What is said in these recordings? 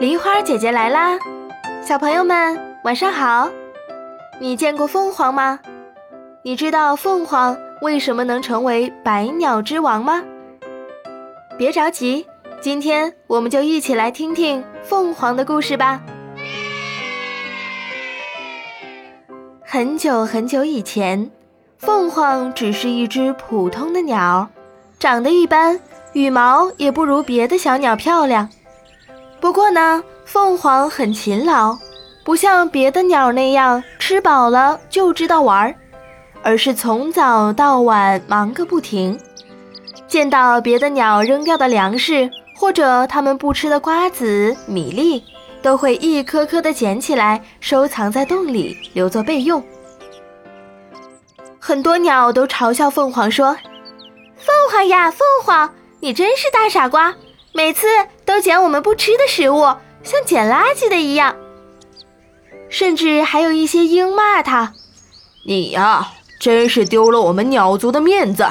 梨花姐姐来啦，小朋友们晚上好。你见过凤凰吗？你知道凤凰为什么能成为百鸟之王吗？别着急，今天我们就一起来听听凤凰的故事吧。很久很久以前，凤凰只是一只普通的鸟，长得一般，羽毛也不如别的小鸟漂亮。不过呢，凤凰很勤劳，不像别的鸟那样吃饱了就知道玩儿，而是从早到晚忙个不停。见到别的鸟扔掉的粮食，或者它们不吃的瓜子、米粒，都会一颗颗的捡起来，收藏在洞里，留作备用。很多鸟都嘲笑凤凰说：“凤凰呀，凤凰，你真是大傻瓜，每次都捡我们不吃的食物，像捡垃圾的一样。”甚至还有一些鹰骂他：“你呀，真是丢了我们鸟族的面子。”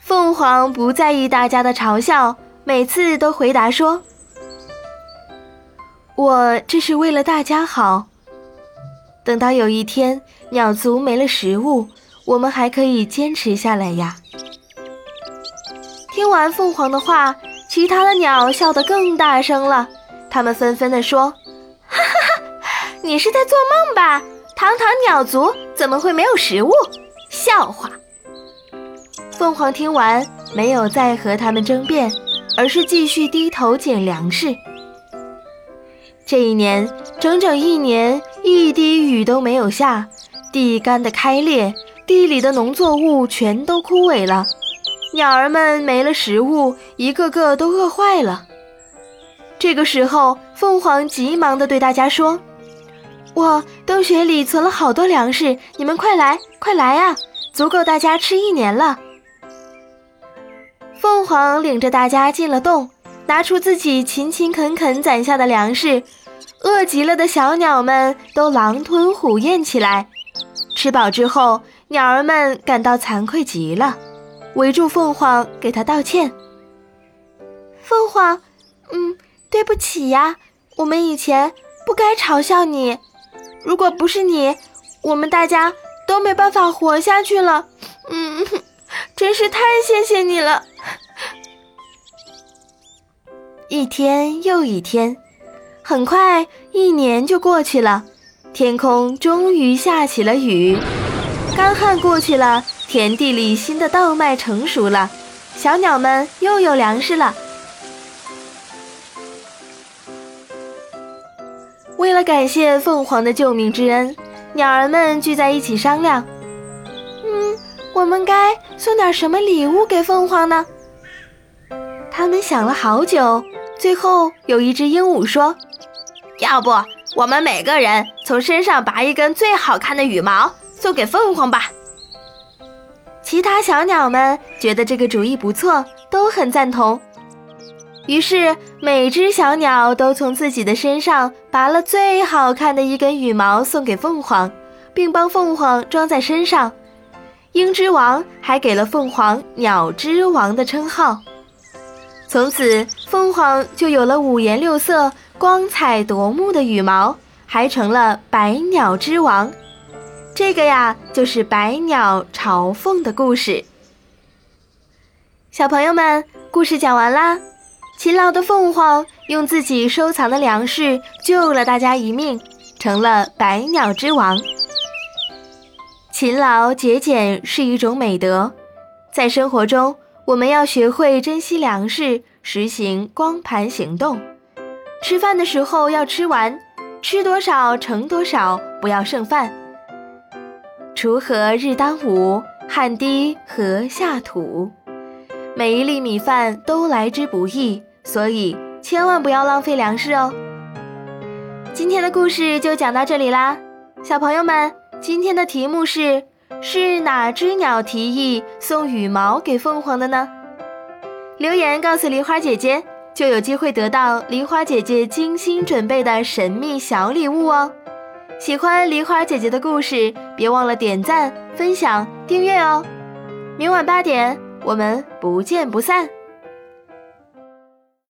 凤凰不在意大家的嘲笑，每次都回答说：“我这是为了大家好。等到有一天鸟族没了食物，我们还可以坚持下来呀。”听完凤凰的话，其他的鸟笑得更大声了，他们纷纷地说：“哈哈哈，你是在做梦吧？堂堂鸟族怎么会没有食物？笑话！”凤凰听完，没有再和他们争辩，而是继续低头捡粮食。这一年，整整一年，一滴雨都没有下，地干得开裂，地里的农作物全都枯萎了，鸟儿们没了食物，一个个都饿坏了。这个时候，凤凰急忙地对大家说：“我洞穴里存了好多粮食，你们快来，快来啊，足够大家吃一年了。”凤凰领着大家进了洞，拿出自己勤勤恳恳攒下的粮食。饿极了的小鸟们都狼吞虎咽起来。吃饱之后，鸟儿们感到惭愧极了，围住凤凰给他道歉。凤凰，嗯，对不起呀，我们以前不该嘲笑你。如果不是你，我们大家都没办法活下去了。嗯，真是太谢谢你了。一天又一天，很快一年就过去了，天空终于下起了雨，干旱过去了，田地里新的稻麦成熟了，小鸟们又有粮食了。为了感谢凤凰的救命之恩，鸟儿们聚在一起商量：“嗯，我们该送点什么礼物给凤凰呢？”他们想了好久。最后有一只鹦鹉说：“要不我们每个人从身上拔一根最好看的羽毛送给凤凰吧。”其他小鸟们觉得这个主意不错，都很赞同。于是每只小鸟都从自己的身上拔了最好看的一根羽毛送给凤凰，并帮凤凰装在身上。鹰之王还给了凤凰“鸟之王”的称号。从此，凤凰就有了五颜六色、光彩夺目的羽毛，还成了百鸟之王。这个呀，就是百鸟朝凤的故事。小朋友们，故事讲完啦。勤劳的凤凰用自己收藏的粮食救了大家一命，成了百鸟之王。勤劳节俭是一种美德，在生活中。我们要学会珍惜粮食，实行光盘行动。吃饭的时候要吃完，吃多少盛多少，不要剩饭。锄禾日当午，汗滴禾下土。每一粒米饭都来之不易，所以千万不要浪费粮食哦。今天的故事就讲到这里啦，小朋友们，今天的题目是。是哪只鸟提议送羽毛给凤凰的呢？留言告诉梨花姐姐，就有机会得到梨花姐姐精心准备的神秘小礼物哦！喜欢梨花姐姐的故事，别忘了点赞、分享、订阅哦！明晚八点，我们不见不散。